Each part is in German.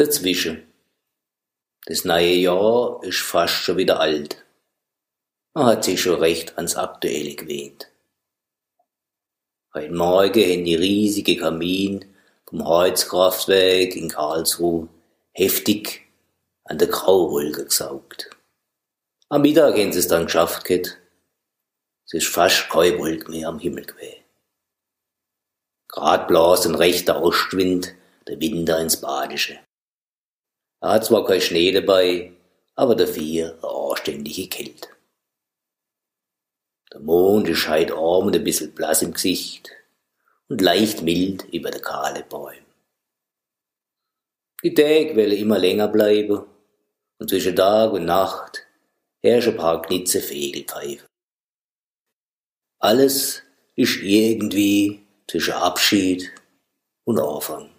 Dazwischen. Das neue Jahr ist fast schon wieder alt. Man hat sich schon recht ans Aktuelle gewöhnt. Heute Morgen haben die riesige Kamin vom Heizkraftwerk in Karlsruhe heftig an der Grauwolke gesaugt. Am Mittag haben sie es dann geschafft gehabt. Es ist fast keine Wolke mehr am Himmel gewesen. Grad blas ein rechter Ostwind der Winter ins Badische. Er hat zwar kein Schnee dabei, aber dafür eine anständige Kälte. Der Mond ist heut arm und ein bisschen blass im Gesicht und leicht mild über der kahle Bäume. Die Tage wollen immer länger bleiben und zwischen Tag und Nacht herrschen ein paar Knitze Fegelpfeife. Alles ist irgendwie zwischen Abschied und Anfang.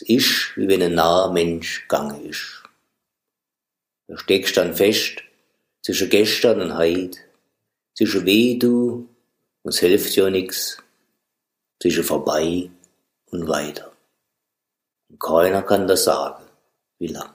Es ist, wie wenn ein naher Mensch gegangen ist. Du steckst dann fest zwischen gestern und heut, zwischen weh du und es hilft ja nix, zwischen vorbei und weiter. Und keiner kann das sagen, wie lang.